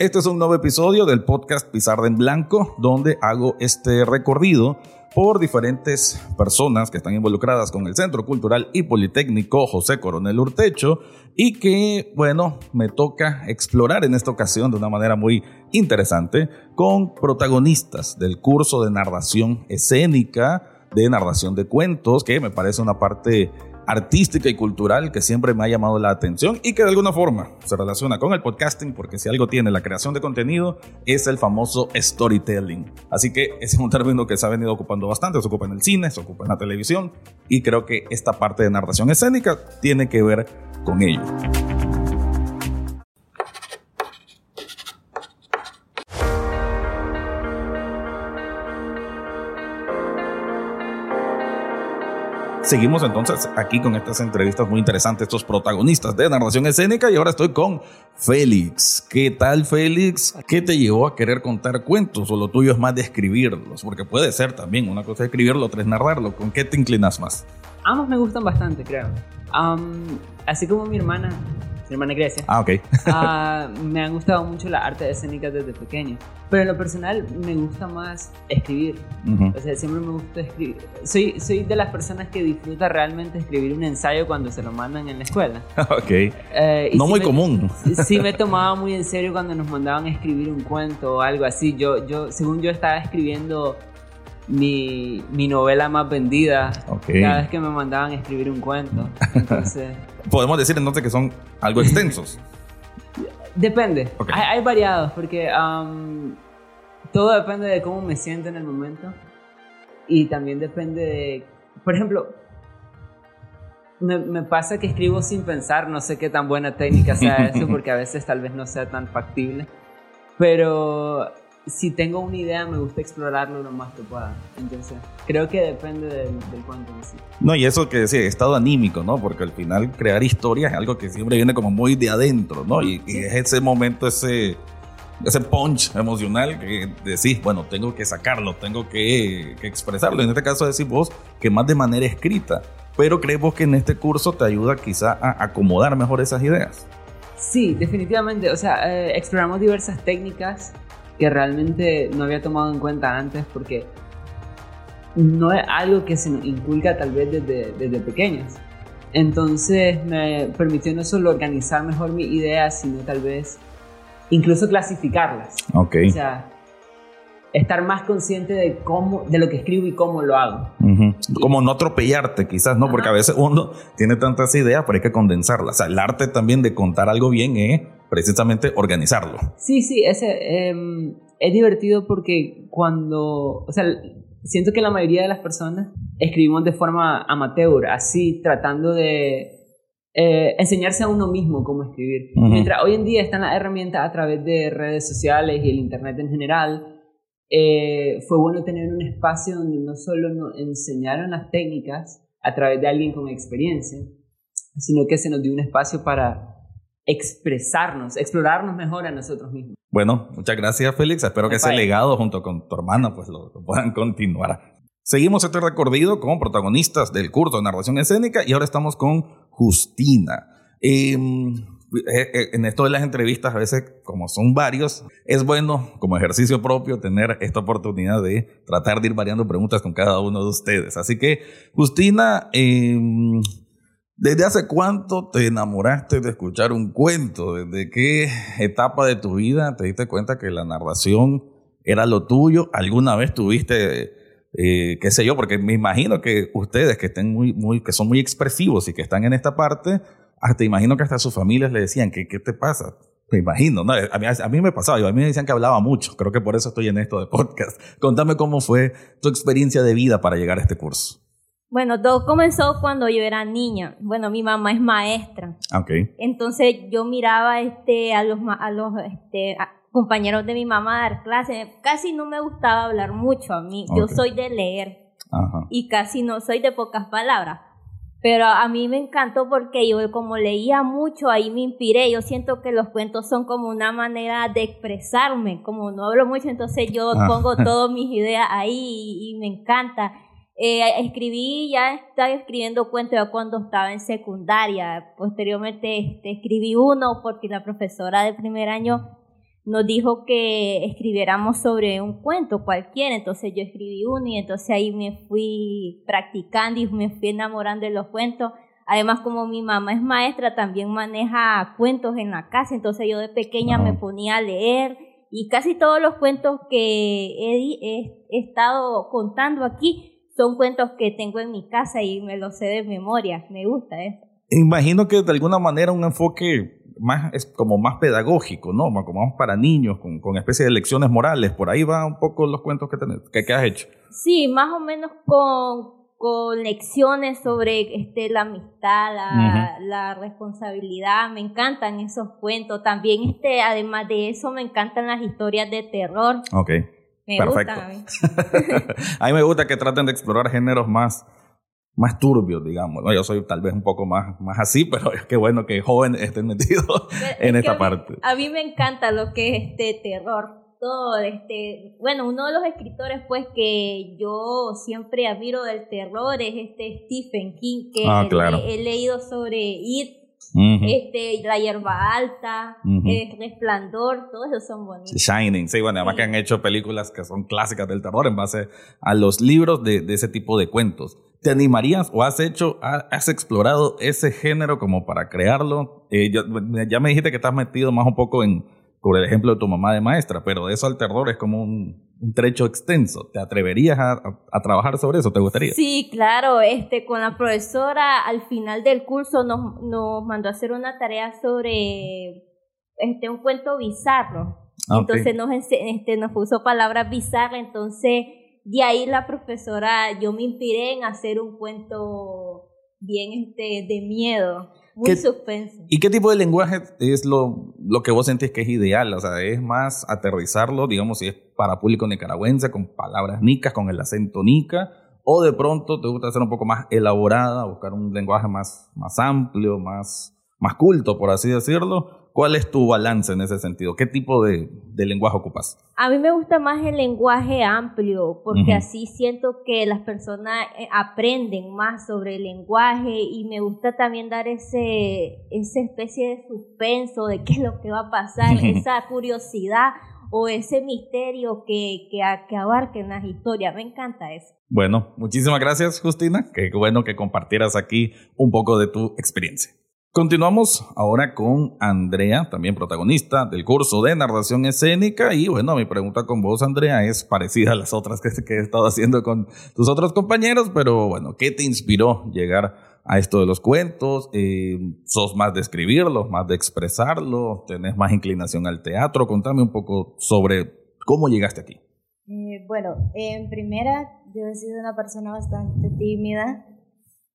Este es un nuevo episodio del podcast Pizarra en Blanco, donde hago este recorrido por diferentes personas que están involucradas con el Centro Cultural y Politécnico José Coronel Urtecho y que, bueno, me toca explorar en esta ocasión de una manera muy interesante con protagonistas del curso de narración escénica, de narración de cuentos, que me parece una parte artística y cultural que siempre me ha llamado la atención y que de alguna forma se relaciona con el podcasting porque si algo tiene la creación de contenido es el famoso storytelling. Así que es un término que se ha venido ocupando bastante, se ocupa en el cine, se ocupa en la televisión y creo que esta parte de narración escénica tiene que ver con ello. Seguimos entonces aquí con estas entrevistas muy interesantes, estos protagonistas de narración escénica y ahora estoy con Félix. ¿Qué tal Félix? ¿Qué te llevó a querer contar cuentos o lo tuyo es más de escribirlos? Porque puede ser también, una cosa es escribirlo, otra es narrarlo. ¿Con qué te inclinas más? Ambos me gustan bastante, creo. así como mi hermana, mi hermana Grecia. Ah, ok. Ah, me han gustado mucho las artes escénicas desde pequeño. Pero en lo personal me gusta más escribir. O sea, siempre me gusta escribir. Soy, soy de las personas que disfruta realmente escribir un ensayo cuando se lo mandan en la escuela. ok. Eh, no muy común. Sí me tomaba muy en serio cuando nos mandaban a escribir un cuento o algo así. Yo, yo según yo estaba escribiendo mi, mi novela más vendida cada vez que me mandaban a escribir un cuento. Entonces... Podemos decir entonces que son algo extensos. Depende. Hay, variados, porque todo depende de cómo me siento en el momento. Y también depende de. Por ejemplo, me, me, pasa que escribo sin pensar. No sé qué tan buena técnica sea eso, porque a veces tal vez no sea tan factible. Pero si tengo una idea, me gusta explorarlo lo más que pueda. Entonces, creo que depende del, del cuento en sí. No, y eso que decía, estado anímico, ¿no? Porque al final crear historias es algo que siempre viene como muy de adentro, ¿no? Y, es ese momento, ese, ese punch emocional que decís, bueno, tengo que sacarlo, tengo que, que expresarlo. En este caso decís vos que más de manera escrita. Pero creemos que en este curso te ayuda quizá a acomodar mejor esas ideas. Sí, definitivamente. O sea, eh, exploramos diversas técnicas que realmente no había tomado en cuenta antes porque no es algo que se nos inculca tal vez desde, desde pequeños. Entonces me permitió no solo organizar mejor mis ideas, sino tal vez incluso clasificarlas. Ok. O sea, estar más consciente de cómo, de lo que escribo y cómo lo hago. Como no atropellarte, quizás, ¿no? Porque a veces uno tiene tantas ideas, pero hay que condensarlas. O sea, el arte también de contar algo bien es precisamente organizarlo. Sí, sí, ese, em, es divertido porque cuando, o sea, siento que la mayoría de las personas escribimos de forma amateur, así tratando de eh, enseñarse a uno mismo cómo escribir. Mientras hoy en día están las herramientas a través de redes sociales y el Internet en general, eh, fue bueno tener un espacio donde no solo nos enseñaron las técnicas a través de alguien con experiencia, sino que se nos dio un espacio para expresarnos, explorarnos mejor a nosotros mismos. Bueno, muchas gracias Félix, espero que ese legado junto con tu hermana pues lo, puedan continuar. Seguimos este recorrido con protagonistas del curso de narración escénica y ahora estamos con Justina. Em, eh, eh, en esto de las entrevistas, a veces, como son varios, es bueno como ejercicio propio tener esta oportunidad de tratar de ir variando preguntas con cada uno de ustedes. Así que, Justina, em, ¿desde hace cuánto te enamoraste de escuchar un cuento? ¿Desde qué etapa de tu vida te diste cuenta que la narración era lo tuyo? ¿Alguna vez tuviste... Eh, qué sé yo, porque me imagino que ustedes que estén muy, muy, que son muy expresivos y que están en esta parte, hasta imagino que hasta sus familias le decían, ¿qué, qué te pasa? Me imagino, ¿no? A mí, a mí me pasaba, a mí me decían que hablaba mucho, creo que por eso estoy en esto de podcast. Contame cómo fue tu experiencia de vida para llegar a este curso. Bueno, todo comenzó cuando yo era niña. Bueno, mi mamá es maestra. Okay. Entonces yo miraba este, a los, a los este, compañeros de mi mamá dar clases. Casi no me gustaba hablar mucho a mí. Yo soy de leer. Ajá. Y casi no soy de pocas palabras. Pero a mí me encantó porque yo como leía mucho, ahí me inspiré. Yo siento que los cuentos son como una manera de expresarme. Como no hablo mucho, entonces yo pongo todas mis ideas ahí y, me encanta. Eh, escribí, ya estaba escribiendo cuentos ya cuando estaba en secundaria. Posteriormente este, escribí uno porque la profesora de primer año nos dijo que escribiéramos sobre un cuento cualquiera. Entonces yo escribí uno y entonces ahí me fui practicando y me fui enamorando de los cuentos. Además, como mi mamá es maestra, también maneja cuentos en la casa. Entonces yo de pequeña me ponía a leer y casi todos los cuentos que he estado contando aquí son cuentos que tengo en mi casa y me los sé de memoria. Me gusta eso. Imagino que de alguna manera un enfoque más es como más pedagógico, ¿no? Como más para niños, con, con especie de lecciones morales. Por ahí va un poco los cuentos que, tenés, que, has hecho. Sí, más o menos con, con lecciones sobre este, la amistad, la, la, responsabilidad. Me encantan esos cuentos. También, este, además de eso, me encantan las historias de terror. Ok. Me Perfecto. a mí. a mí me gusta que traten de explorar géneros más, más turbios, digamos. ¿no? Yo soy tal vez un poco más, más así, pero es que bueno que jóvenes estén metidos en esta parte. A mí me encanta lo que es este terror. Todo este, bueno, uno de los escritores pues que yo siempre admiro del terror es este Stephen King, que ah, he, leído sobre It, este, La hierba alta, El resplandor, todos esos son bonitos. Shining, sí, bueno, además que han hecho películas que son clásicas del terror en base a los libros de, de ese tipo de cuentos. ¿Te animarías o has hecho, has explorado ese género como para crearlo? Eh, ya me dijiste que estás metido más un poco en, por el ejemplo de tu mamá de maestra, pero de eso al terror es como un, un trecho extenso. ¿Te atreverías a, a, trabajar sobre eso? ¿Te gustaría? Sí, claro. Este, con la profesora al final del curso nos, nos mandó a hacer una tarea sobre este, un cuento bizarro. Ah, entonces nos, este, nos puso palabras bizarras. Entonces, de ahí la profesora, yo me inspiré en hacer un cuento bien este, de miedo. Muy suspenso. ¿Y qué tipo de lenguaje es lo, lo que vos sentís que es ideal? O sea, es más aterrizarlo, digamos, si es para público nicaragüense, con palabras nicas, con el acento nica, o de pronto te gusta hacer un poco más elaborada, buscar un lenguaje más, más amplio, más, más culto, por así decirlo, ¿Cuál es tu balance en ese sentido? ¿Qué tipo de, lenguaje ocupas? A mí me gusta más el lenguaje amplio, porque así siento que las personas eh, aprenden más sobre el lenguaje y me gusta también dar ese, esa especie de suspenso de qué es lo que va a pasar, esa curiosidad o ese misterio que, que, que abarquen las historias. Me encanta eso. Bueno, muchísimas gracias, Justina. Qué bueno que compartieras aquí un poco de tu experiencia. Continuamos ahora con Andrea, también protagonista del curso de narración escénica. Y bueno, mi pregunta con vos, Andrea, es parecida a las otras que, he estado haciendo con tus otros compañeros, pero bueno, ¿qué te inspiró llegar a esto de los cuentos? Eh, ¿Sos más de escribirlos, más de expresarlo? ¿Tenés más inclinación al teatro? Contame un poco sobre cómo llegaste aquí. Eh, bueno, en primera, yo he sido una persona bastante tímida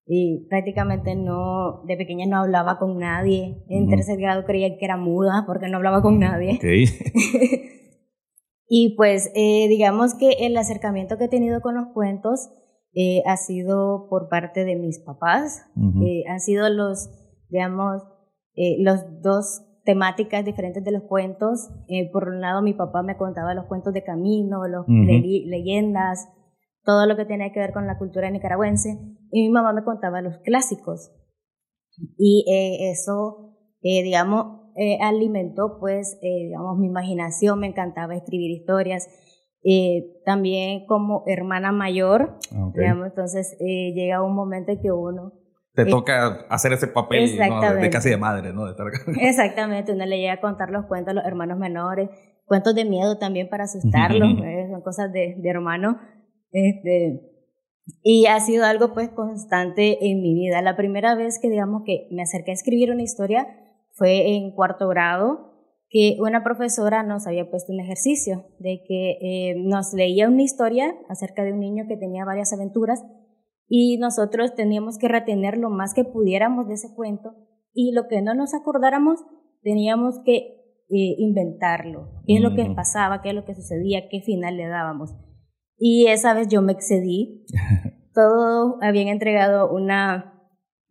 y prácticamente no, de pequeña no hablaba con nadie. En tercer grado creía que era muda porque no hablaba con nadie. y pues eh, digamos que el acercamiento que he tenido con los cuentos eh, ha sido por parte de mis papás. Eh, han sido los, digamos, los dos temáticas diferentes de los cuentos. por un lado, mi papá me contaba los cuentos de camino, los leyendas, todo lo que tiene que ver con la cultura nicaragüense, y mi mamá me contaba los clásicos. Y eh, eso, eh, digamos, eh, alimentó pues, digamos, mi imaginación, me encantaba escribir historias. también como hermana mayor, digamos, entonces llega un momento en que uno... Te toca hacer ese papel de casi de madre, ¿no? Exactamente, uno le llega a contar los cuentos a los hermanos menores, cuentos de miedo también para asustarlos, son cosas de, de hermano. Este, y ha sido algo pues constante en mi vida. La primera vez que digamos que me acerqué a escribir una historia fue en cuarto grado, que una profesora nos había puesto un ejercicio de que eh, nos leía una historia acerca de un niño que tenía varias aventuras y nosotros teníamos que retener lo más que pudiéramos de ese cuento y lo que no nos acordáramos teníamos que eh, inventarlo, qué es lo que mm. pasaba, qué es lo que sucedía, qué final le dábamos. Y esa vez yo me excedí. Todo habían entregado una,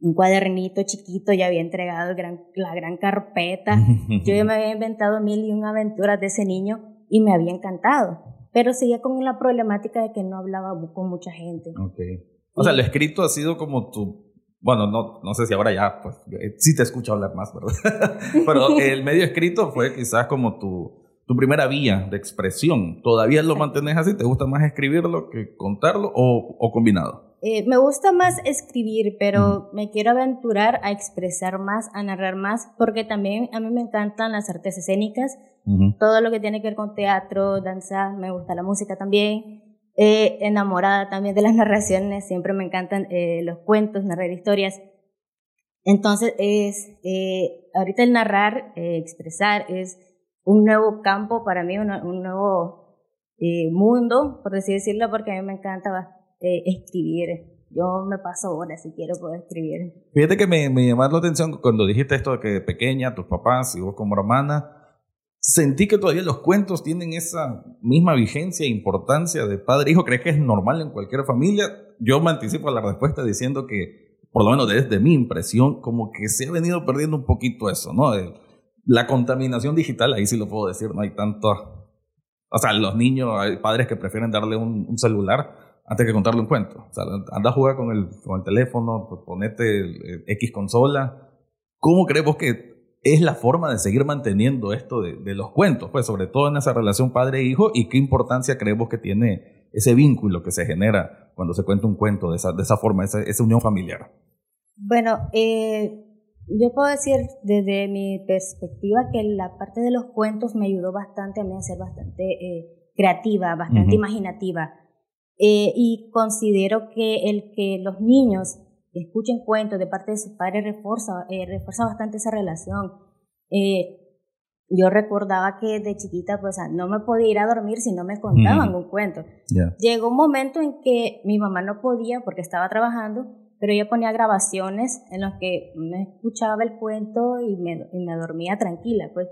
un cuadernito chiquito, ya había entregado gran, la gran carpeta. Yo ya me había inventado mil y una aventuras de ese niño y me había encantado. Pero seguía con la problemática de que no hablaba con mucha gente. Okay. O sea, lo escrito ha sido como tu bueno, no, no sé si ahora ya, pues eh, sí te escucho hablar más, ¿verdad? Pero el medio escrito fue quizás como tu, tu primera vía de expresión. ¿Todavía lo mantienes así? ¿Te gusta más escribirlo que contarlo o, o combinado? Eh, me gusta más escribir, pero me quiero aventurar a expresar más, a narrar más, porque también a mí me encantan las artes escénicas, todo lo que tiene que ver con teatro, danza, me gusta la música también. Eh, enamorada también de las narraciones, siempre me encantan eh, los cuentos, narrar historias. Entonces, es, eh, ahorita el narrar, eh, expresar, es un nuevo campo para mí, un nuevo eh, mundo, por así decirlo, porque a mí me encanta escribir. Yo me paso horas si quiero poder escribir. Fíjate que me, me llamó la atención cuando dijiste esto de que de pequeña, tus papás y vos como hermana, Sentí que todavía los cuentos tienen esa misma vigencia e importancia de padre e hijo. ¿Crees que es normal en cualquier familia? Yo me anticipo a la respuesta diciendo que, por lo menos desde mi impresión, como que se ha venido perdiendo un poquito eso, ¿no? La contaminación digital, ahí sí lo puedo decir, no hay tanto... O sea, los niños, hay padres que prefieren darle un, celular antes que contarle un cuento. O sea, anda a jugar con el, con el teléfono, pues ponete X consola. ¿Cómo crees vos que es la forma de seguir manteniendo esto de, los cuentos, pues sobre todo en esa relación padre-hijo y qué importancia creemos que tiene ese vínculo que se genera cuando se cuenta un cuento de esa, de esa forma, esa, esa unión familiar. Bueno, eh, yo puedo decir desde mi perspectiva que la parte de los cuentos me ayudó bastante a mí a ser bastante eh, creativa, bastante imaginativa. Eh, y considero que el que los niños escuchen cuentos de parte de sus padres refuerza, eh, refuerza bastante esa relación. Eh, yo recordaba que de chiquita pues no me podía ir a dormir si no me contaban un cuento. Llegó un momento en que mi mamá no podía porque estaba trabajando, pero ella ponía grabaciones en las que me escuchaba el cuento y me, y me dormía tranquila, pues.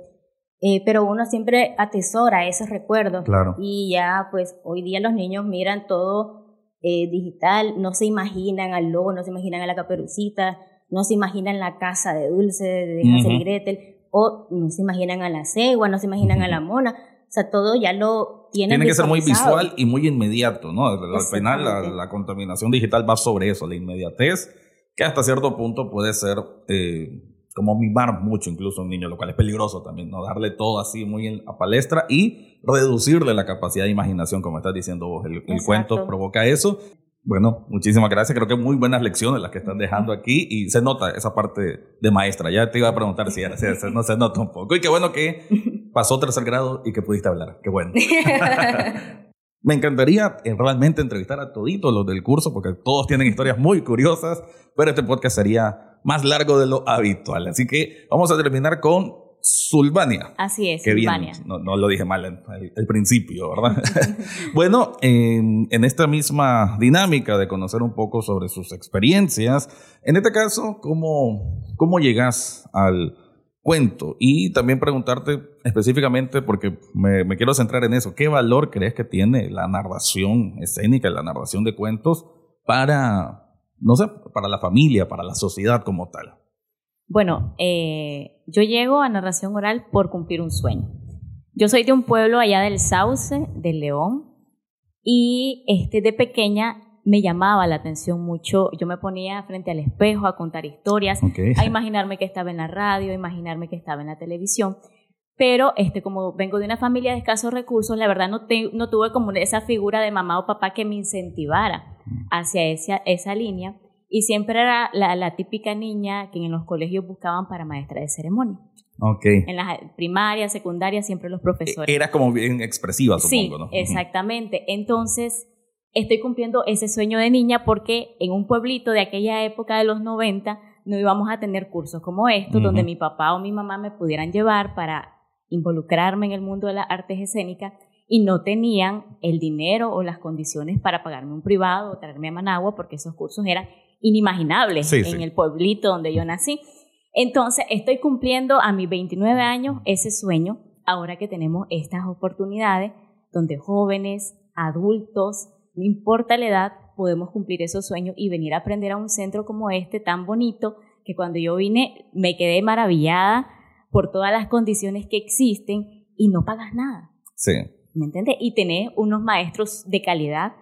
Eh, pero uno siempre atesora esos recuerdos. Claro. Y ya, pues, hoy día los niños miran todo eh, digital, no se imaginan al lobo, no se imaginan a la caperucita, no se imaginan la casa de Dulce, de Hansel y Gretel, o no se imaginan a la cegua, no se imaginan a la mona. O sea, todo ya lo tienen. Tiene que ser muy visual y muy inmediato, ¿no? Al final la, la, contaminación digital va sobre eso, la inmediatez, que hasta cierto punto puede ser eh, como mimar mucho incluso a un niño, lo cual es peligroso también, ¿no? Darle todo así muy a palestra y reducirle la capacidad de imaginación, como estás diciendo vos. El, cuento provoca eso. Bueno, muchísimas gracias. Creo que muy buenas lecciones las que están dejando aquí y se nota esa parte de maestra. Ya te iba a preguntar si, era, si no se nota un poco. Y qué bueno que pasó tercer grado y que pudiste hablar. Qué bueno. Me encantaría eh, realmente entrevistar a toditos los del curso porque todos tienen historias muy curiosas, pero este podcast sería más largo de lo habitual. Así que vamos a terminar con Sulvania. Así es, Sulvania. No, no, lo dije mal al, principio, ¿verdad? bueno, en, en, esta misma dinámica de conocer un poco sobre sus experiencias, en este caso, ¿cómo, cómo llegas al cuento? Y también preguntarte específicamente, porque me, me quiero centrar en eso, ¿qué valor crees que tiene la narración escénica, la narración de cuentos para no sé, para la familia, para la sociedad como tal? Bueno, eh, yo llego a narración oral por cumplir un sueño. Yo soy de un pueblo allá del Sauce, del León, y este de pequeña me llamaba la atención mucho. Yo me ponía frente al espejo a contar historias, a imaginarme que estaba en la radio, a imaginarme que estaba en la televisión. Pero este, como vengo de una familia de escasos recursos, la verdad no, no tuve como esa figura de mamá o papá que me incentivara hacia esa, esa línea. Y siempre era la, la, típica niña que en los colegios buscaban para maestra de ceremonia. Okay. En las primarias, secundarias, siempre los profesores. Era como bien expresiva, supongo, sí, exactamente. Entonces, estoy cumpliendo ese sueño de niña porque en un pueblito de aquella época de los 90 no íbamos a tener cursos como estos, donde mi papá o mi mamá me pudieran llevar para involucrarme en el mundo de las artes escénicas y no tenían el dinero o las condiciones para pagarme un privado o traerme a Managua porque esos cursos eran inimaginables en el pueblito donde yo nací. Entonces estoy cumpliendo a mis 29 años ese sueño ahora que tenemos estas oportunidades donde jóvenes, adultos, no importa la edad, podemos cumplir esos sueños y venir a aprender a un centro como este tan bonito que cuando yo vine me quedé maravillada por todas las condiciones que existen y no pagas nada. Sí. ¿me entiendes? Y tener unos maestros de calidad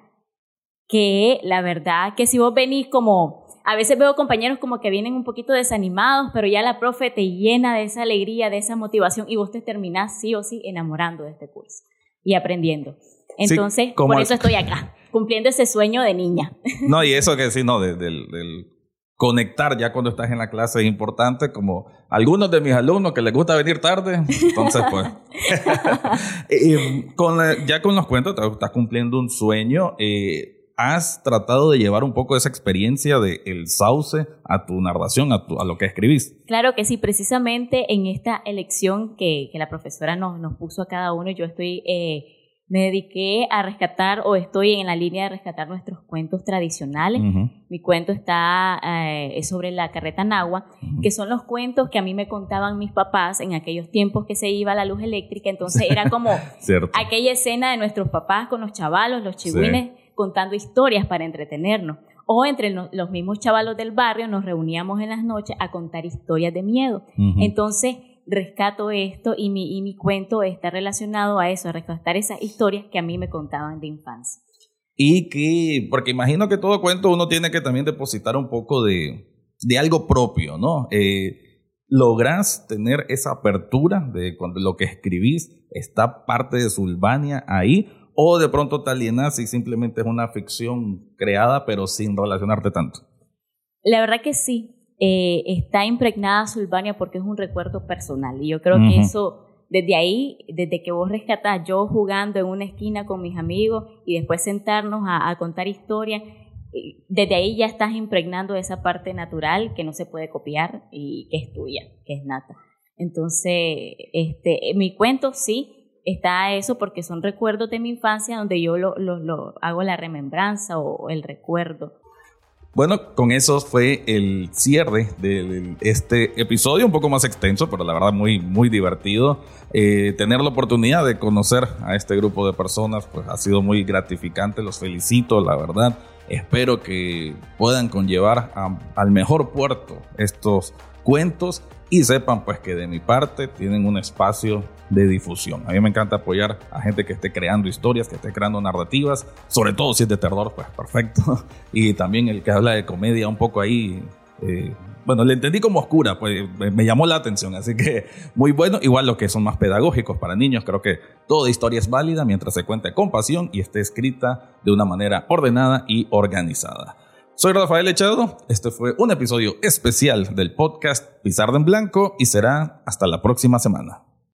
que la verdad que si vos venís como, a veces veo compañeros como que vienen un poquito desanimados, pero ya la profe te llena de esa alegría, de esa motivación y vos te terminás sí o sí enamorando de este curso y aprendiendo. Entonces, por eso estoy acá, cumpliendo ese sueño de niña. No, y eso que sí, no, del, conectar ya cuando estás en la clase es importante, como algunos de mis alumnos que les gusta venir tarde, entonces pues, con ya con los cuentos estás cumpliendo un sueño. Eh, ¿Has tratado de llevar un poco esa experiencia del el sauce a tu narración, a, a, lo que escribís? Claro que sí, precisamente en esta elección que, que la profesora nos, nos, puso a cada uno, yo estoy eh, me dediqué a rescatar o estoy en la línea de rescatar nuestros cuentos tradicionales. Mi cuento está eh, sobre la carreta nagua, que son los cuentos que a mí me contaban mis papás en aquellos tiempos que se iba la luz eléctrica. Entonces era como aquella escena de nuestros papás con los chavalos, los chihuines, contando historias para entretenernos. O entre los mismos chavalos del barrio nos reuníamos en las noches a contar historias de miedo. Entonces rescato esto y mi, y mi cuento está relacionado a eso, a rescatar esas historias que a mí me contaban de infancia. Y que, porque imagino que todo cuento uno tiene que también depositar un poco de, de algo propio, ¿no? Eh, ¿Lográs tener esa apertura de cuando lo que escribís está parte de Sulvania ahí? ¿O de pronto te alienas y simplemente es una ficción creada pero sin relacionarte tanto? La verdad que sí. Eh, está impregnada Sulvania porque es un recuerdo personal. Y yo creo que eso, desde ahí, desde que vos rescatás, yo jugando en una esquina con mis amigos y después sentarnos a, contar historias, eh, desde ahí ya estás impregnando esa parte natural que no se puede copiar y que es tuya, que es nata. Entonces, este, mi cuento sí está eso porque son recuerdos de mi infancia donde yo lo, lo hago la remembranza o el recuerdo. Bueno, con eso fue el cierre de este episodio, un poco más extenso, pero la verdad muy, muy divertido. Eh, tener la oportunidad de conocer a este grupo de personas, pues ha sido muy gratificante, los felicito, la verdad. Espero que puedan conllevar al mejor puerto estos cuentos y sepan pues que de mi parte tienen un espacio de difusión. A mí me encanta apoyar a gente que esté creando historias, que esté creando narrativas, sobre todo si es de terror, pues perfecto. Y también el que habla de comedia un poco ahí, eh, bueno, le entendí como oscura, pues me llamó la atención, así que muy bueno. Igual los que son más pedagógicos para niños, creo que toda historia es válida mientras se cuente con pasión y esté escrita de una manera ordenada y organizada. Soy Rafael Echado, este fue un episodio especial del podcast Pizarra en Blanco y será hasta la próxima semana.